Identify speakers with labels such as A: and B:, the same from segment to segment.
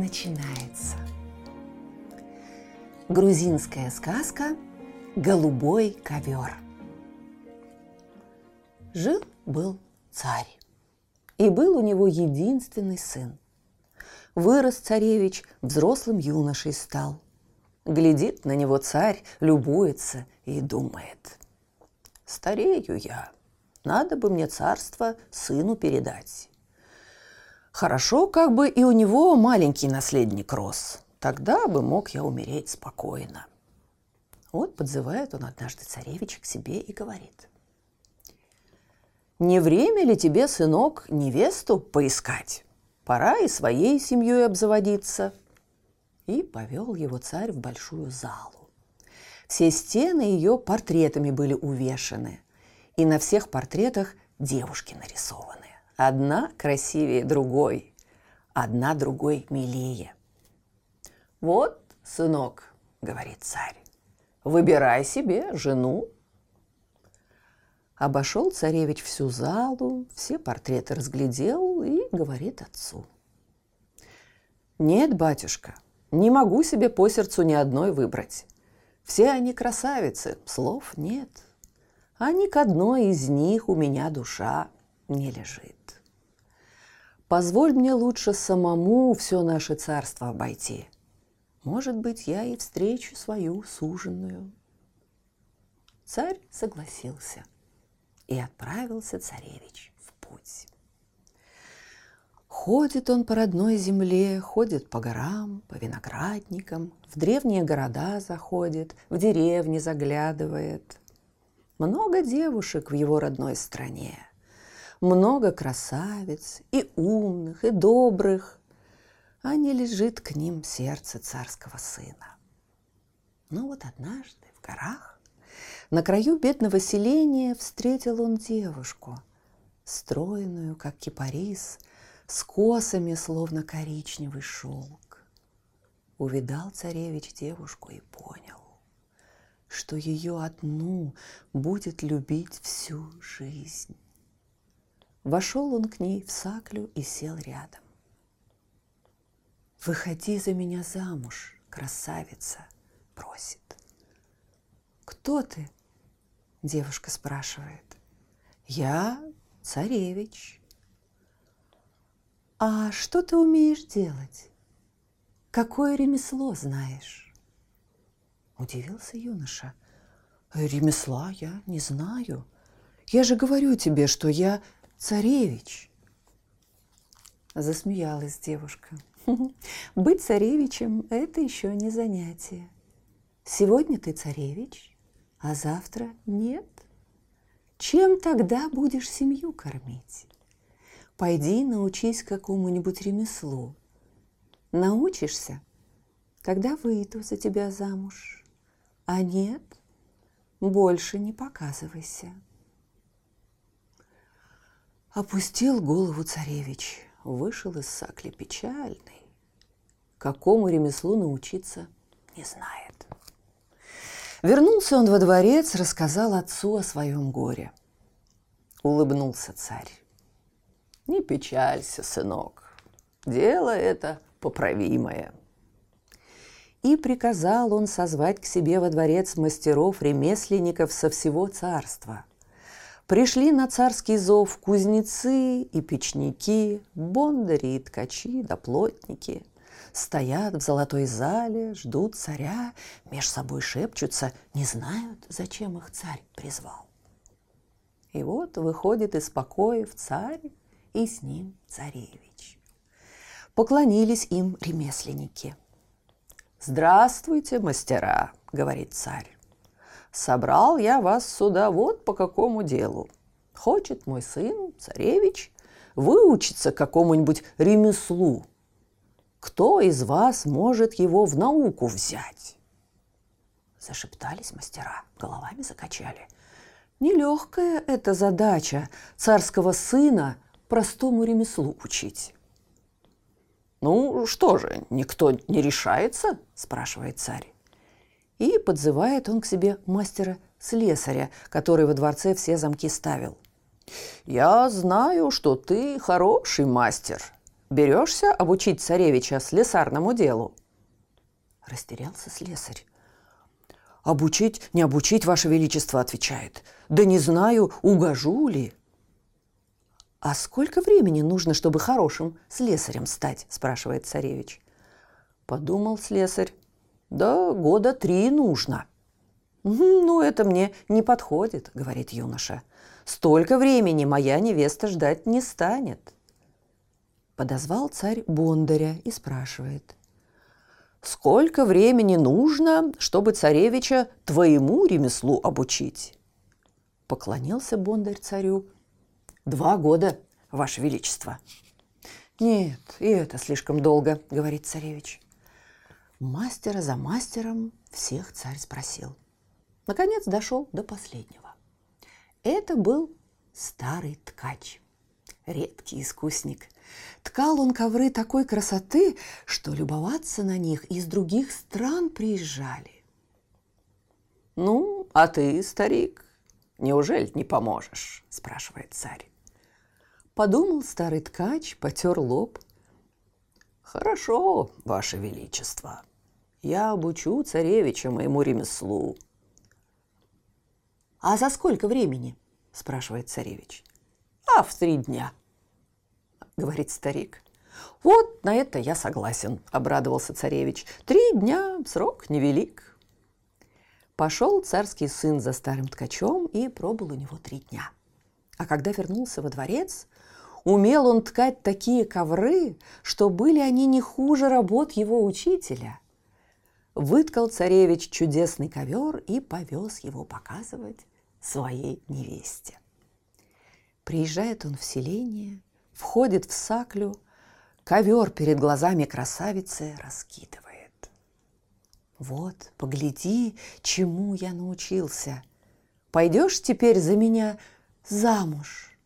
A: начинается. Грузинская сказка «Голубой ковер». Жил-был царь, и был у него единственный сын. Вырос царевич, взрослым юношей стал. Глядит на него царь, любуется и думает. Старею я, надо бы мне царство сыну передать. Хорошо, как бы и у него маленький наследник рос. Тогда бы мог я умереть спокойно. Вот подзывает он однажды царевича к себе и говорит. Не время ли тебе, сынок, невесту поискать? Пора и своей семьей обзаводиться. И повел его царь в большую залу. Все стены ее портретами были увешаны, и на всех портретах девушки нарисованы. Одна красивее другой, одна другой милее. «Вот, сынок», — говорит царь, — «выбирай себе жену». Обошел царевич всю залу, все портреты разглядел и говорит отцу. «Нет, батюшка, не могу себе по сердцу ни одной выбрать. Все они красавицы, слов нет. А ни к одной из них у меня душа не лежит. Позволь мне лучше самому все наше царство обойти. Может быть, я и встречу свою суженную. Царь согласился, и отправился царевич в путь. Ходит он по родной земле, ходит по горам, по виноградникам, в древние города заходит, в деревни заглядывает. Много девушек в его родной стране – много красавиц, и умных, и добрых, а не лежит к ним сердце царского сына. Но вот однажды в горах на краю бедного селения встретил он девушку, стройную, как кипарис, с косами, словно коричневый шелк. Увидал царевич девушку и понял, что ее одну будет любить всю жизнь. Вошел он к ней в саклю и сел рядом. «Выходи за меня замуж, красавица!» – просит. «Кто ты?» – девушка спрашивает. «Я царевич». «А что ты умеешь делать? Какое ремесло знаешь?» Удивился юноша. «Ремесла я не знаю. Я же говорю тебе, что я царевич!» Засмеялась девушка. «Быть царевичем – это еще не занятие. Сегодня ты царевич, а завтра нет. Чем тогда будешь семью кормить? Пойди научись какому-нибудь ремеслу. Научишься, тогда выйду за тебя замуж. А нет, больше не показывайся. Опустил голову царевич, вышел из сакли печальный. Какому ремеслу научиться, не знает. Вернулся он во дворец, рассказал отцу о своем горе. Улыбнулся царь. Не печалься, сынок, дело это поправимое. И приказал он созвать к себе во дворец мастеров-ремесленников со всего царства – Пришли на царский зов кузнецы и печники, бондари и ткачи да плотники. Стоят в золотой зале, ждут царя, меж собой шепчутся, не знают, зачем их царь призвал. И вот выходит из покоев царь и с ним царевич. Поклонились им ремесленники. «Здравствуйте, мастера!» — говорит царь. Собрал я вас сюда вот по какому делу. Хочет мой сын, царевич, выучиться какому-нибудь ремеслу. кто из вас может его в науку взять? Зашептались мастера, головами закачали. Нелегкая эта задача царского сына простому ремеслу учить. «Ну что же, никто не решается?» – спрашивает царь. И подзывает он к себе мастера-слесаря, который во дворце все замки ставил. «Я знаю, что ты хороший мастер. Берешься обучить царевича слесарному делу?» Растерялся слесарь. «Обучить, не обучить, Ваше Величество», – отвечает. «Да не знаю, угожу ли». «А сколько времени нужно, чтобы хорошим слесарем стать?» – спрашивает царевич. Подумал слесарь. «Да года три нужно». «Ну, это мне не подходит», – говорит юноша. «Столько времени моя невеста ждать не станет». Подозвал царь Бондаря и спрашивает. «Сколько времени нужно, чтобы царевича твоему ремеслу обучить?» Поклонился Бондарь царю Два года, Ваше Величество. Нет, и это слишком долго, говорит царевич. Мастера за мастером всех царь спросил. Наконец дошел до последнего. Это был старый ткач, редкий искусник. Ткал он ковры такой красоты, что любоваться на них из других стран приезжали. «Ну, а ты, старик, неужели не поможешь?» – спрашивает царь. Подумал старый ткач, потер лоб. «Хорошо, Ваше Величество, я обучу царевича моему ремеслу». «А за сколько времени?» – спрашивает царевич. «А в три дня», – говорит старик. «Вот на это я согласен», – обрадовался царевич. «Три дня – срок невелик». Пошел царский сын за старым ткачом и пробыл у него три дня. А когда вернулся во дворец, Умел он ткать такие ковры, что были они не хуже работ его учителя. Выткал царевич чудесный ковер и повез его показывать своей невесте. Приезжает он в селение, входит в саклю, ковер перед глазами красавицы раскидывает. Вот, погляди, чему я научился. Пойдешь теперь за меня замуж –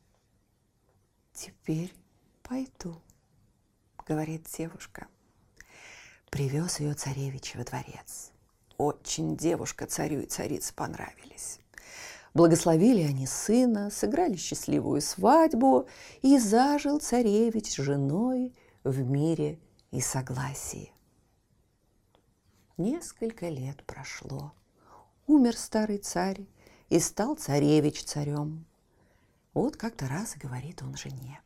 A: «Теперь пойду», — говорит девушка. Привез ее царевич во дворец. Очень девушка царю и царице понравились. Благословили они сына, сыграли счастливую свадьбу, и зажил царевич с женой в мире и согласии. Несколько лет прошло. Умер старый царь, и стал царевич царем. Вот как-то раз говорит он жене.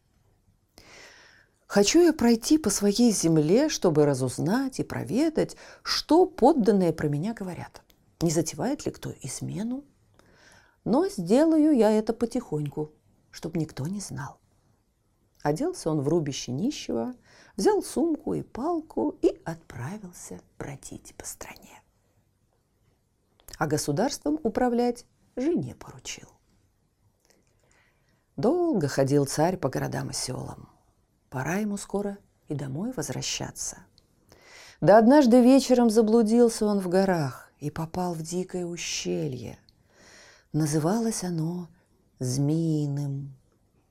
A: Хочу я пройти по своей земле, чтобы разузнать и проведать, что подданные про меня говорят. Не затевает ли кто измену? Но сделаю я это потихоньку, чтобы никто не знал. Оделся он в рубище нищего, взял сумку и палку и отправился бродить по стране. А государством управлять жене поручил. Долго ходил царь по городам и селам. Пора ему скоро и домой возвращаться. Да однажды вечером заблудился он в горах и попал в дикое ущелье. Называлось оно Змеиным,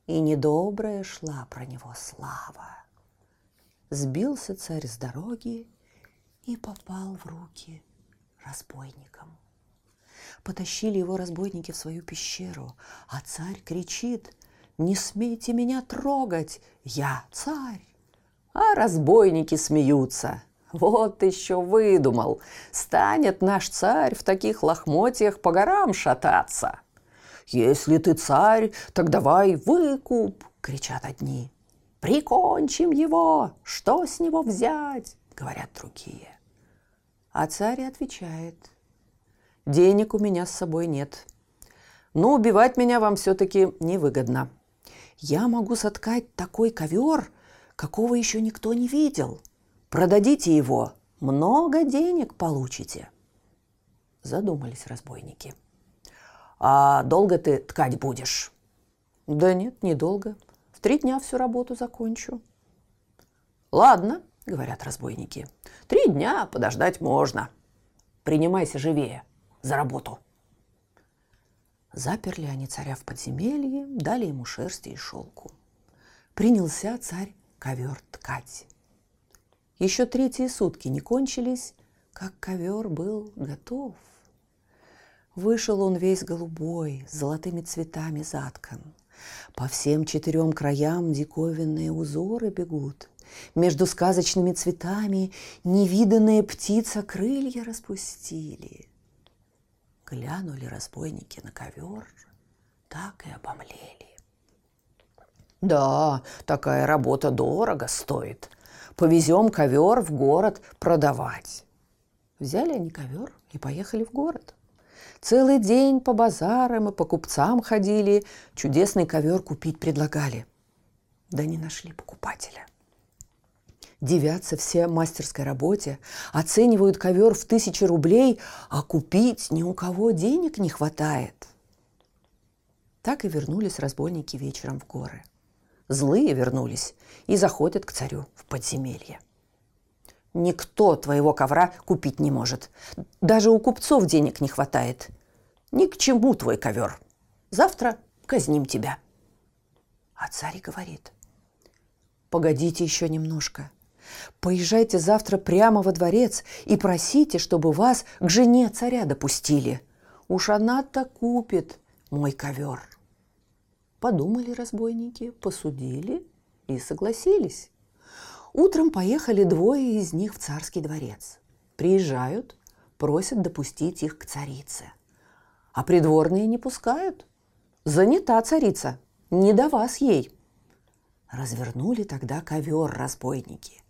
A: и недобрая шла про него слава. Сбился царь с дороги и попал в руки разбойникам. Потащили его разбойники в свою пещеру, а царь кричит «Не смейте меня трогать, я царь!» А разбойники смеются. Вот еще выдумал, станет наш царь в таких лохмотьях по горам шататься. «Если ты царь, так давай выкуп!» — кричат одни. «Прикончим его! Что с него взять?» — говорят другие. А царь отвечает — Денег у меня с собой нет. Но убивать меня вам все-таки невыгодно. Я могу соткать такой ковер, какого еще никто не видел. Продадите его, много денег получите. Задумались разбойники. А долго ты ткать будешь? Да нет, недолго. В три дня всю работу закончу. Ладно, говорят разбойники. «Три дня подождать можно. Принимайся живее за работу». Заперли они царя в подземелье, дали ему шерсти и шелку. Принялся царь ковер ткать. Еще третьи сутки не кончились, как ковер был готов. Вышел он весь голубой, с золотыми цветами заткан. По всем четырем краям диковинные узоры бегут. Между сказочными цветами невиданные птица крылья распустили. Глянули разбойники на ковер, так и обомлели. Да, такая работа дорого стоит. Повезем ковер в город продавать. Взяли они ковер и поехали в город. Целый день по базарам и по купцам ходили, чудесный ковер купить предлагали. Да не нашли покупателя. Девятся все мастерской работе, оценивают ковер в тысячи рублей, а купить ни у кого денег не хватает. Так и вернулись разбойники вечером в горы. Злые вернулись и заходят к царю в подземелье. Никто твоего ковра купить не может. Даже у купцов денег не хватает. Ни к чему твой ковер. Завтра казним тебя. А царь говорит, погодите еще немножко. Поезжайте завтра прямо во дворец и просите, чтобы вас к жене царя допустили. Уж она-то купит мой ковер. Подумали разбойники, посудили и согласились. Утром поехали двое из них в царский дворец. Приезжают, просят допустить их к царице. А придворные не пускают. Занята царица, не до вас ей. Развернули тогда ковер разбойники.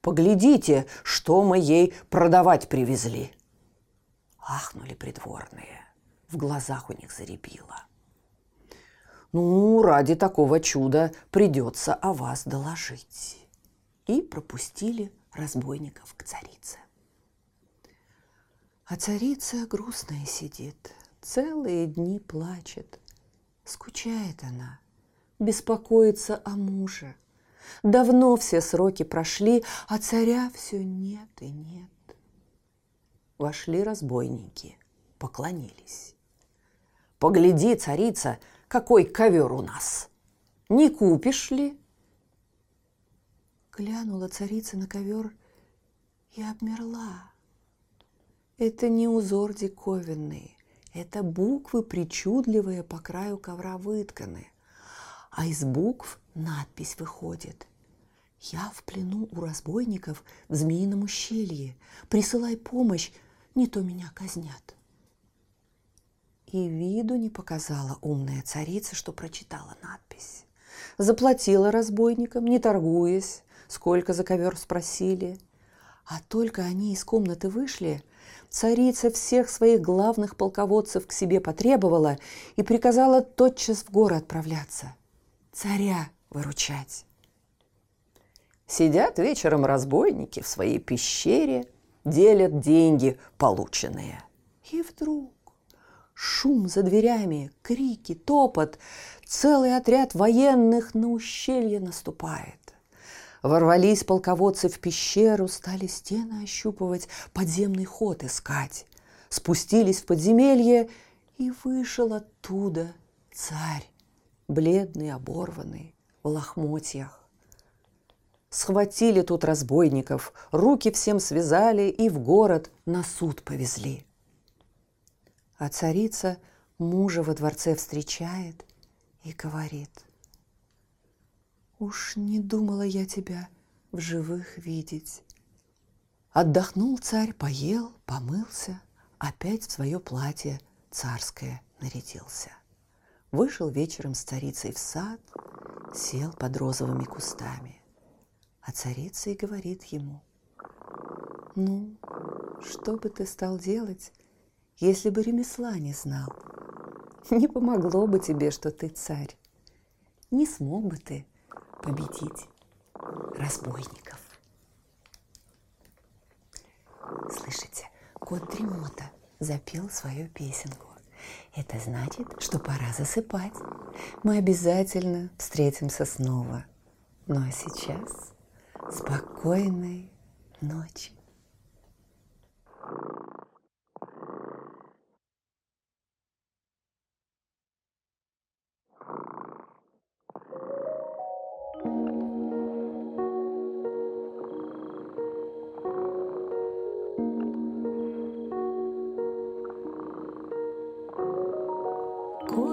A: Поглядите, что мы ей продавать привезли. Ахнули придворные. В глазах у них заребило. Ну, ради такого чуда придется о вас доложить и пропустили разбойников к царице. А царица грустная сидит, целые дни плачет. Скучает она, беспокоится о муже. Давно все сроки прошли, а царя все нет и нет. Вошли разбойники, поклонились. «Погляди, царица, какой ковер у нас! Не купишь ли?»
B: Глянула царица на ковер и обмерла. Это не узор диковинный, это буквы причудливые по краю ковра вытканы. А из букв надпись выходит. «Я в плену у разбойников в змеином ущелье. Присылай помощь, не то меня казнят». И виду не показала умная царица, что прочитала надпись. Заплатила разбойникам, не торгуясь, сколько за ковер спросили. А только они из комнаты вышли, царица всех своих главных полководцев к себе потребовала и приказала тотчас в горы отправляться, царя выручать.
A: Сидят вечером разбойники в своей пещере, делят деньги полученные.
B: И вдруг шум за дверями, крики, топот, целый отряд военных на ущелье наступает. Ворвались полководцы в пещеру, стали стены ощупывать, подземный ход искать. Спустились в подземелье, и вышел оттуда царь, бледный, оборванный, в лохмотьях. Схватили тут разбойников, руки всем связали и в город на суд повезли. А царица мужа во дворце встречает и говорит – Уж не думала я тебя в живых видеть. Отдохнул царь, поел, помылся, опять в свое платье царское нарядился. Вышел вечером с царицей в сад, сел под розовыми кустами. А царица и говорит ему, «Ну, что бы ты стал делать, если бы ремесла не знал? Не помогло бы тебе, что ты царь. Не смог бы ты победить разбойников. Слышите, кот Дремота запел свою песенку. Это значит, что пора засыпать. Мы обязательно встретимся снова. Ну а сейчас Спокойной ночи.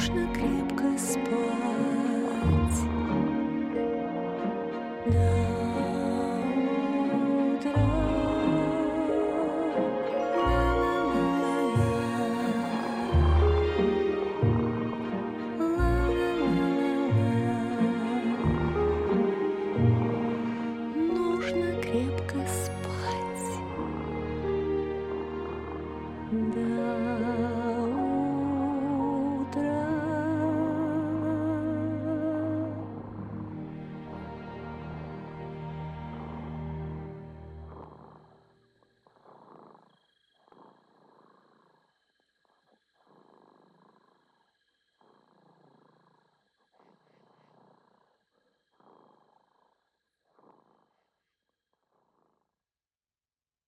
C: Нужно крепко спать